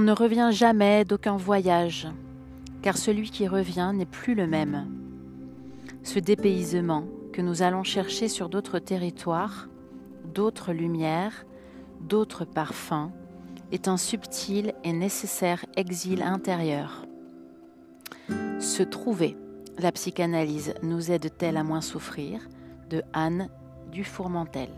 On ne revient jamais d'aucun voyage, car celui qui revient n'est plus le même. Ce dépaysement que nous allons chercher sur d'autres territoires, d'autres lumières, d'autres parfums, est un subtil et nécessaire exil intérieur. Se trouver, la psychanalyse nous aide-t-elle à moins souffrir? De Anne Dufourmentel.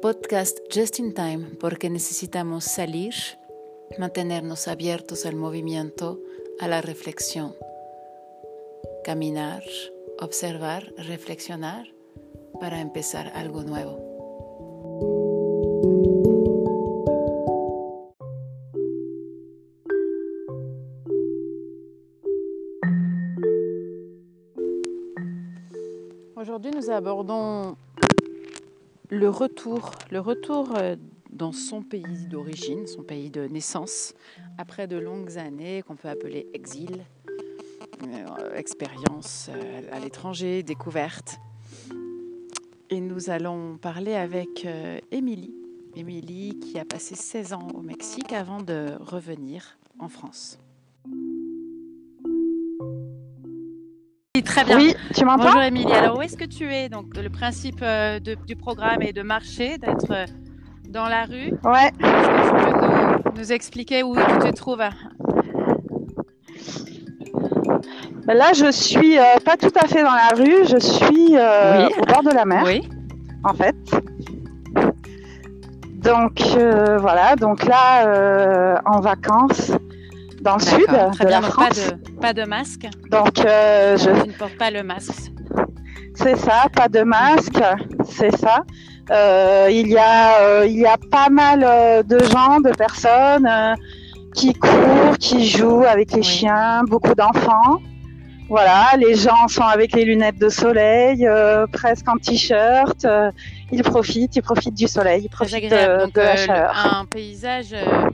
Podcast Just in Time porque necesitamos salir, mantenernos abiertos al movimiento, a la reflexión. Caminar, observar, reflexionar para empezar algo nuevo. Aujourd'hui, nous abordons le retour, euh, dans son pays d'origine, son pays de naissance, après de longues années qu'on peut appeler exil, euh, expérience euh, à l'étranger, découverte. Et nous allons parler avec Émilie, Émilie qui a passé 16 ans au Mexique avant de revenir en France. Très bien. Oui, tu m'entends? Bonjour Émilie. Alors où est-ce que tu es? Donc le principe euh, de, du programme est de marcher, d'être euh, dans la rue. Ouais. Est-ce que tu peux nous, nous, expliquer où tu te trouves? Ben Là, je suis euh, pas tout à fait dans la rue. Je suis oui. au bord de la mer. Oui. En fait. Donc voilà. Donc là, en vacances dans le sud Très de bien, la France. Pas de, pas de masque. Donc euh, je. Ne portes pas le masque. C'est ça, pas de masque, c'est ça. Euh, il y a, euh, il y a pas mal euh, de gens, de personnes euh, qui courent, qui jouent avec les Oui. chiens, beaucoup d'enfants. Voilà, les gens sont avec les lunettes de soleil, euh, presque en t-shirt. euh, ils profitent, ils profitent du soleil, ils profitent de, Donc de la euh, chaleur. un paysage euh,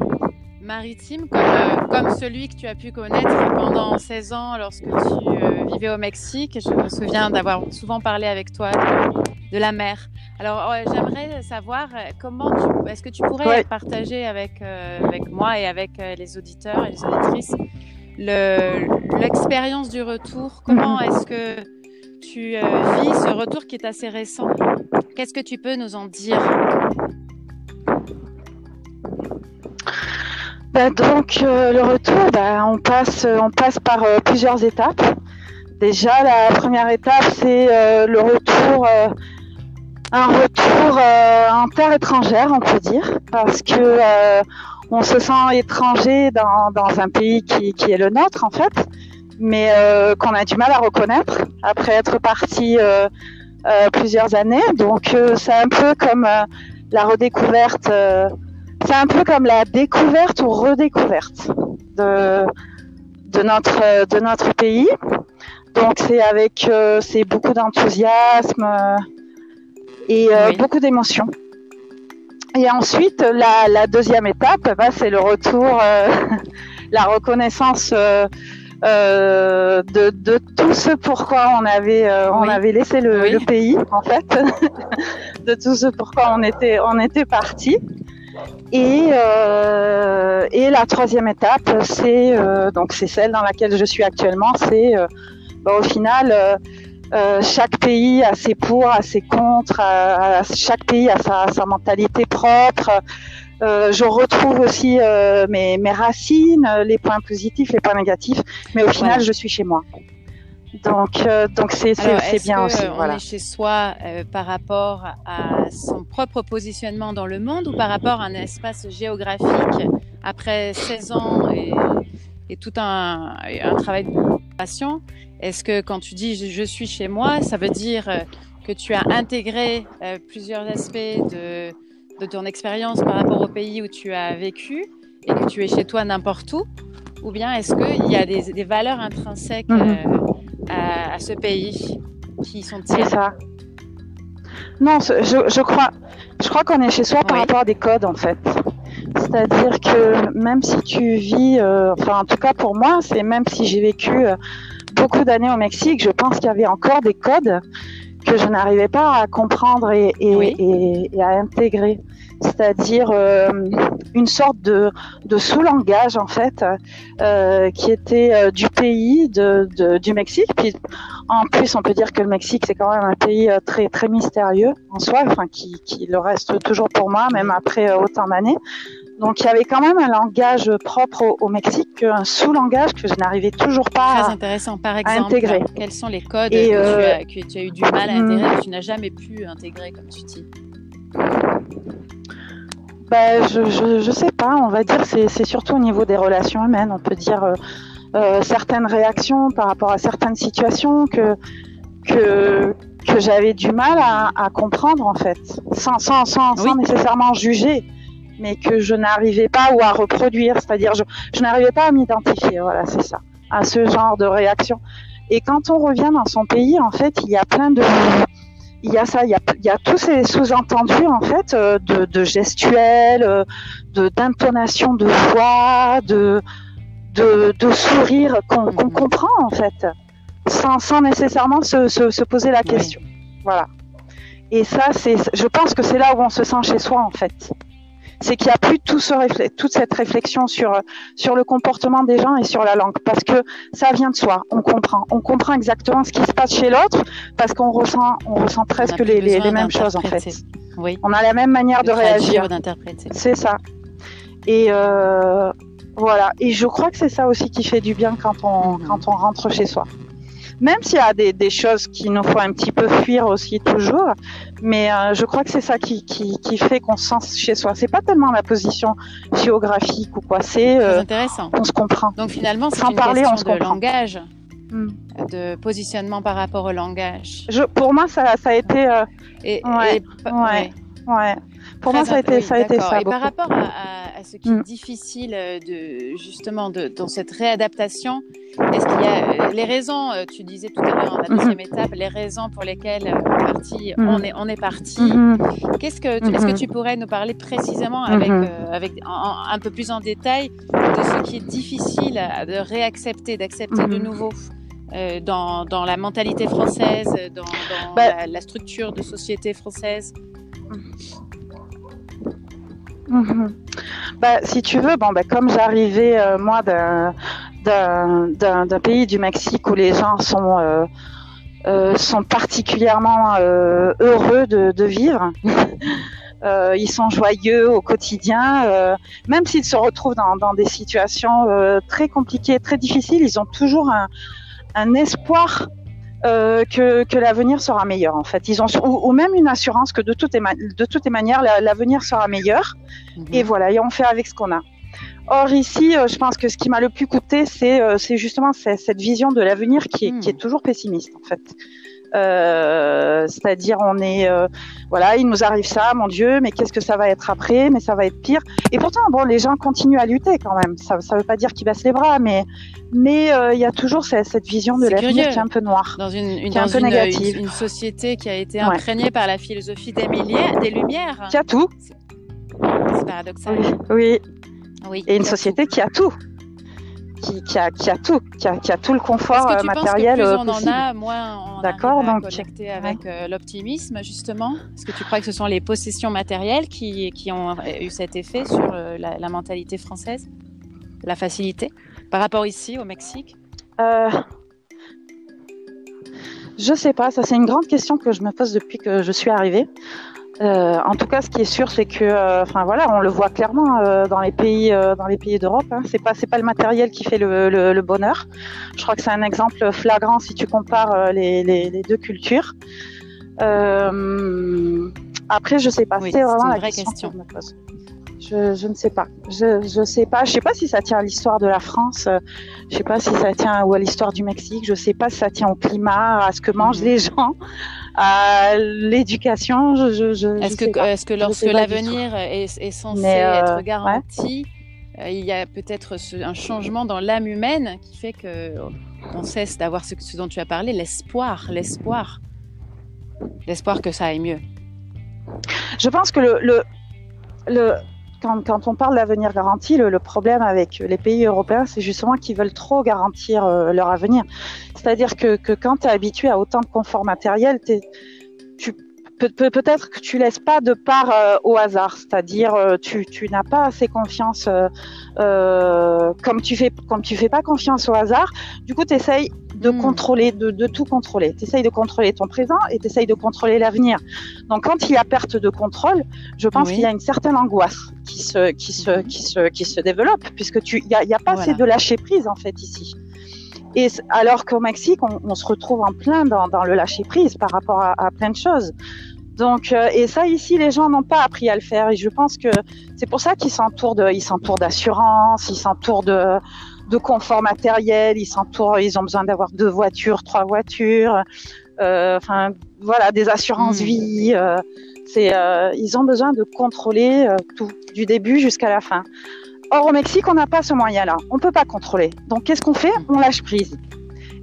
maritime comme, euh, comme celui que tu as pu connaître pendant 16 ans lorsque tu euh, vivais au Mexique. Je me souviens d'avoir souvent parlé avec toi de, de la mer. Alors j'aimerais savoir euh, comment tu, est-ce que tu pourrais Ouais. partager avec, avec moi et avec les auditeurs et les auditrices le- l'expérience du retour? Comment Mhm. est-ce que tu vis ce retour qui est assez récent? Qu'est-ce que tu peux nous en dire? Ben, donc euh, le retour, ben, on passe, on passe par euh, plusieurs étapes. Déjà, la première étape, c'est euh, le retour, euh, un retour euh, en terre étrangère, on peut dire, parce que euh, on se sent étranger dans, dans un pays qui, qui est le nôtre en fait, mais euh, qu'on a du mal à reconnaître après être parti euh, euh, plusieurs années. Donc euh, c'est un peu comme euh, la redécouverte. C'est un peu comme la découverte ou redécouverte de, de, notre, de notre pays. Donc c'est avec euh, c'est beaucoup d'enthousiasme euh, et euh, Oui. beaucoup d'émotion. Et ensuite, la, la deuxième étape, bah, c'est le retour, la reconnaissance de, de tout ce pourquoi on avait, on Oui. avait laissé le, Oui. le pays, en fait, de tout ce pourquoi on était, on était parti. Et, euh, et la troisième étape, c'est euh, donc c'est celle dans laquelle je suis actuellement. C'est euh, bah, au final euh, euh, chaque pays a ses pour, a ses contre, a- a- chaque pays a sa, sa mentalité propre. Euh, je retrouve aussi euh, mes, mes racines, les points positifs, les points négatifs, mais au final, Voilà. je suis chez moi. Donc, euh, donc c'est bien aussi. on Voilà. est chez soi euh, par rapport à son propre positionnement dans le monde ou par rapport à un espace géographique après 16 ans et, et tout un, travail de passion? Est-ce que quand tu dis je, je suis chez moi, ça veut dire euh, que tu as intégré euh, plusieurs aspects de, de ton expérience par rapport au pays où tu as vécu et que tu es chez toi n'importe où? Ou bien est-ce qu'il y a des, des valeurs intrinsèques Mhm. À, à ce pays qui sont C'est ça. Non, je, je crois, je crois qu'on est chez soi par rapport à des codes en fait. C'est-à-dire que même si tu vis, euh, enfin en tout cas pour moi, c'est même si j'ai vécu euh, beaucoup d'années au Mexique, je pense qu'il y avait encore des codes que je n'arrivais pas à comprendre et, à intégrer. C'est-à-dire euh, une sorte de, sous-langage en fait euh, qui était euh, du pays du Mexique. Puis en plus, on peut dire que le Mexique c'est quand même un pays très très mystérieux en soi, enfin qui, qui le reste toujours pour moi, même après autant d'années. Donc il y avait quand même un langage propre au, Mexique, un sous-langage que je n'arrivais toujours pas Très intéressant. Par exemple, intégrer. quels sont les codes euh, que, tu as, eu du mal à intégrer, hmm. que tu n'as jamais pu intégrer, comme tu dis? Ben, je, je, sais pas, on va dire c'est c'est surtout au niveau des relations humaines. On peut dire euh, euh, certaines réactions par rapport à certaines situations que que, que j'avais du mal à, à, comprendre en fait, sans, sans, sans, sans nécessairement juger mais que je n'arrivais pas ou à reproduire, c'est-à-dire je, je n'arrivais pas à m'identifier, voilà, c'est ça, à ce genre de réaction. Et quand on revient dans son pays, en fait, il y a plein de, il y a ça, il y a, il y a tous ces sous-entendus en fait euh, de, de gestuels, euh, de d'intonation de voix, de de, de sourire qu'on mhm. comprend en fait, sans, sans nécessairement se, se, se poser la question. Voilà. Et ça, c'est, je pense que c'est là où on se sent chez soi en fait c'est qu'il n'y a plus tout ce toute cette réflexion sur sur le comportement des gens et sur la langue, parce que ça vient de soi. On comprend, on comprend exactement ce qui se passe chez l'autre, parce qu'on ressent, on ressent presque les, les, mêmes choses en fait. Oui. On a la même manière de, réagir. C'est ça. Et euh, voilà. Et je crois que c'est ça aussi qui fait du bien quand on mm-hmm. quand on rentre chez soi même s'il y a des, des, choses qui nous font un petit peu fuir aussi toujours, mais euh, je crois que c'est ça qui, qui, qui fait qu'on se sent chez soi. C'est pas tellement la position géographique ou quoi, c'est euh, intéressant. On se comprend. Donc finalement, c'est une parler, question de langage, hmm. de positionnement par rapport au langage. Je, pour moi, ça, ça a été. Euh, et, ouais, ouais, ouais. Pour moi, ça a été, ça. A été ça et par rapport à, à, ce qui est mm. difficile euh, de, justement de, dans cette réadaptation, est-ce qu'il y a euh, les raisons, euh, tu disais tout à l'heure dans la deuxième mm-hmm. étape, les raisons pour lesquelles on est parti, mm. on est, on est parti. Mm-hmm. Qu'est-ce que, est-ce que mm-hmm. tu pourrais nous parler précisément avec, avec un peu plus en détail de ce qui est difficile de réaccepter, d'accepter de nouveau dans, dans, la mentalité française, dans, dans bah la, la, structure de société française? Bah, si tu veux, bon, bah, comme j'arrivais euh, moi d'un, pays du Mexique où les gens sont euh, euh, sont particulièrement heureux de, vivre. ils sont joyeux au quotidien, même s'ils se retrouvent dans, des situations très compliquées, très difficiles, ils ont toujours un, un espoir euh, que, que l'avenir sera meilleur en fait. Ils ont ou, même une assurance que de toutes les, de toutes les manières l'avenir sera meilleur. Mhm. Et voilà, et on fait avec ce qu'on a. Or ici, euh, je pense que ce qui m'a le plus coûté, c'est euh, justement cette vision de l'avenir qui, est, qui est toujours pessimiste en fait. Euh, c'est-à-dire on est euh, voilà il nous arrive ça mon Dieu mais qu'est-ce que ça va être après? Mais ça va être pire. Et pourtant bon les gens continuent à lutter quand même. Ça ça veut pas dire qu'ils baissent les bras mais mais euh, il y a toujours cette, cette vision de l'avenir qui est un peu noire dans une, une, un peu négative. Une, société qui a été imprégnée par la philosophie des, milliers, des lumières. Qui a tout. C'est paradoxal. Oui, oui. et une société qui a tout qui, a, qui a tout, qui a, qui a tout le confort que tu matériel penses que plus on en a, moins on D'accord, donc connecté avec euh, l'optimisme justement. Est-ce que tu crois que ce sont les possessions matérielles qui, qui ont eu cet effet sur euh, la, la, mentalité française, la facilité, par rapport ici au Mexique? Euh, Je sais pas, ça c'est une grande question que je me pose depuis que je suis arrivée. Euh, en tout cas, ce qui est sûr, c'est que, euh, enfin voilà, on le voit clairement euh, dans les pays, dans les pays d'Europe. Hein, c'est pas, c'est pas le matériel qui fait le, le, le bonheur. Je crois que c'est un exemple flagrant si tu compares les, les, les, deux cultures. après, je sais pas. Oui, c'est vraiment la vraie question. question. Que je, je, ne sais pas. Je, je sais pas. Je sais pas si ça tient à l'histoire de la France. Je sais pas si ça tient ou à l'histoire du Mexique. Je sais pas si ça tient au climat, à ce que mangent mhm. les gens à l'éducation. Je, je, est-ce que, est-ce que lorsque l'avenir est, est, censé euh, être garanti, euh, il y a peut-être un changement dans l'âme humaine qui fait que on cesse d'avoir ce, ce, dont tu as parlé, l'espoir, l'espoir, l'espoir que ça aille mieux. Je pense que le, le, le quand, on parle d'avenir garanti, le, problème avec les pays européens, c'est justement qu'ils veulent trop garantir euh, leur avenir. C'est-à-dire que, quand tu es habitué à autant de confort matériel, tu peut-être que tu laisses pas de part euh, au hasard, c'est-à-dire euh, tu, tu n'as pas assez confiance, euh, comme tu fais comme tu fais pas confiance au hasard, du coup tu essayes de hmm. contrôler, de, de, tout contrôler. Tu essayes de contrôler ton présent et tu essayes de contrôler l'avenir. Donc quand il y a perte de contrôle, je pense qu'il y a une certaine angoisse qui se, qui se, qui se, qui se développe, puisque tu, il y a, y a pas assez de lâcher prise en fait ici. Et alors qu'au Mexique, on, on, se retrouve en plein dans, dans le lâcher prise par rapport à, à plein de choses. Donc, euh, et ça ici, les gens n'ont pas appris à le faire. Et je pense que c'est pour ça qu'ils s'entourent de, ils s'entourent d'assurance, ils s'entourent de, de confort matériel, ils s'entourent, ils ont besoin d'avoir deux voitures, trois voitures, euh, enfin voilà, des assurances mmh. vie. Euh, c'est, euh, ils ont besoin de contrôler tout, du début jusqu'à la fin. Or au Mexique, on n'a pas ce moyen-là. On peut pas contrôler. Donc qu'est-ce qu'on fait? On lâche prise.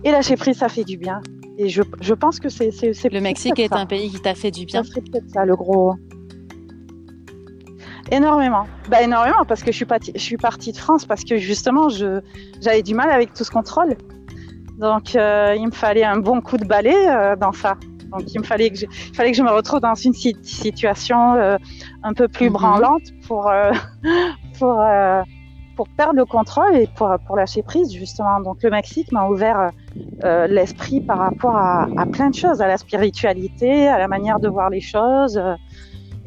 Et lâcher prise, ça fait du bien. Et je, je pense que c'est. Le Mexique est ça. un pays qui t'a fait du bien. Peut-être ça, le gros. Énormément. Bah, énormément, parce que je suis, partie, je suis partie de France, parce que justement, j'avais du mal avec tout ce contrôle. Donc, euh, il me fallait un bon coup de balai euh, dans ça. Donc, il me fallait que je, il fallait que je me retrouve dans une situation euh, un peu plus -hmm. branlante pour, euh, pour, euh, pour perdre le contrôle et pour, pour lâcher prise, justement. Donc, le Mexique m'a ouvert euh, l'esprit par rapport à, à, plein de choses, à la spiritualité, à la manière de voir les choses, euh,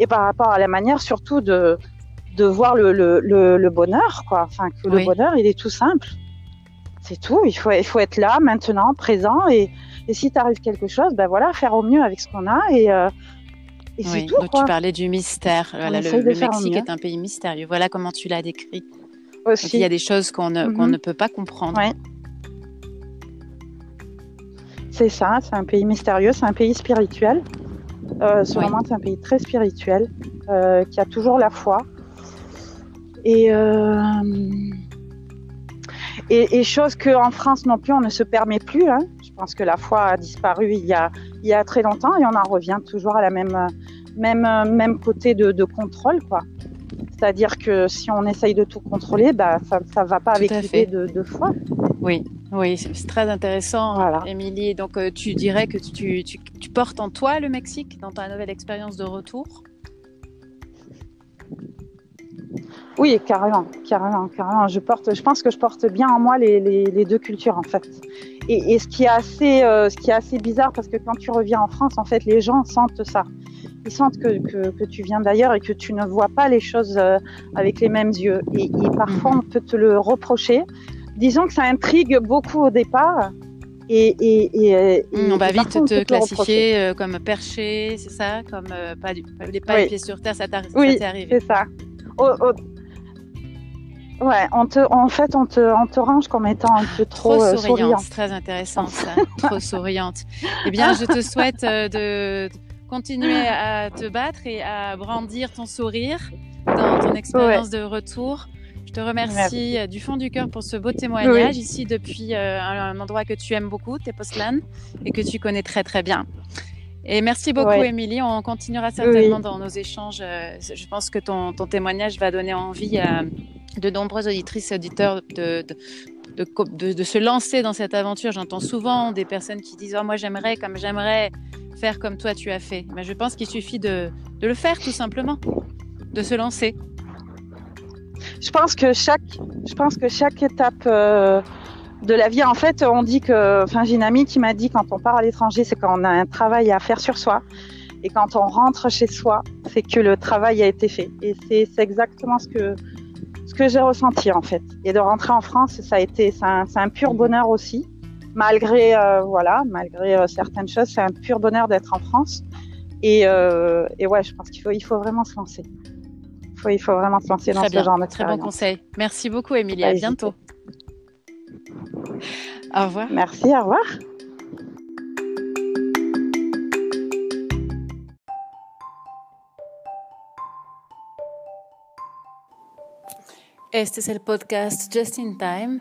et par rapport à la manière surtout de, de voir le, le, le, le bonheur, quoi. Enfin, que oui. le bonheur, il est tout simple. C'est tout. Il faut, il faut être là, maintenant, présent. Et, et si t'arrive quelque chose, ben voilà, faire au mieux avec ce qu'on a. Et, euh, et oui, tout, donc quoi. tu parlais du mystère. Voilà, le, Mexique est un pays mystérieux. Voilà comment tu l'as décrit. Aussi. Donc, il y a des choses qu'on ne, mm -hmm. ne peut pas comprendre. Ouais. C'est ça, c'est un pays mystérieux, c'est un pays spirituel. Euh, selon oui. moi, c'est un pays très spirituel, euh, qui a toujours la foi. Et, euh, et, et chose qu'en France non plus, on ne se permet plus. Hein. Je pense que la foi a disparu il y a, il y a très longtemps et on en revient toujours à la même, même, même côté de, de contrôle. quoi. C'est-à-dire que si on essaye de tout contrôler, bah, ça ne va pas Tout avec l'idée de, de foi. Oui, oui, c'est très intéressant, voilà. Émilie. Donc, euh, tu dirais que tu, tu, tu, portes en toi le Mexique dans ta nouvelle expérience de retour? Oui, carrément, carrément, carrément. Je porte, je pense que je porte bien en moi les, les, les deux cultures en fait. Et, et, ce qui est assez, euh, ce qui est assez bizarre, parce que quand tu reviens en France, en fait, les gens sentent ça. Ils sentent que, que, que tu viens d'ailleurs et que tu ne vois pas les choses euh, avec les mêmes yeux. Et, et parfois, on peut te le reprocher disons que ça intrigue beaucoup au départ. Et, et, et, mmh, on va vite te classifier euh, comme perché, c'est ça Comme euh, pas, du, pas, pas oui. les pieds sur terre, ça t'est oui, arrivé c'est ça. Au... Ouais, on te, en fait, on te, on te range comme étant un peu trop, trop euh, souriante. souriant. C'est très intéressant, ça. trop souriante. Eh bien, je te souhaite euh, de continuer à te battre et à brandir ton sourire dans ton expérience ouais. de retour. Je te remercie Merci. Du fond du cœur pour ce beau témoignage oui. ici depuis euh, un, endroit que tu aimes beaucoup, Tepoztlán, et que tu connais très très bien. Et merci beaucoup, ouais. Émilie. On continuera certainement oui. dans nos échanges. Euh, je pense que ton, ton, témoignage va donner envie à de nombreuses auditrices et auditeurs de, de de, de, de, se lancer dans cette aventure. J'entends souvent des personnes qui disent oh, Moi, j'aimerais comme j'aimerais comme toi tu as fait. Mais je pense qu'il suffit de, le faire tout simplement, de se lancer. Je pense que chaque, je pense que chaque étape euh, de la vie, en fait, on dit que. Enfin, j'ai une amie qui m'a dit quand on part à l'étranger, c'est quand on a un travail à faire sur soi. Et quand on rentre chez soi, c'est que le travail a été fait. Et c'est exactement ce que, ce que j'ai ressenti en fait. Et de rentrer en France, ça a été, c'est un, pur bonheur aussi. Malgré euh, voilà, malgré euh, certaines choses, c'est un pur bonheur d'être en France. Et, euh, et ouais, je pense qu'il faut, il faut vraiment se lancer. Il faut, il faut vraiment se lancer très dans bien, ce genre de Très bon conseil. Merci beaucoup, Émilie. À bientôt. Au revoir. Merci. Au revoir. Este es el podcast Just in Time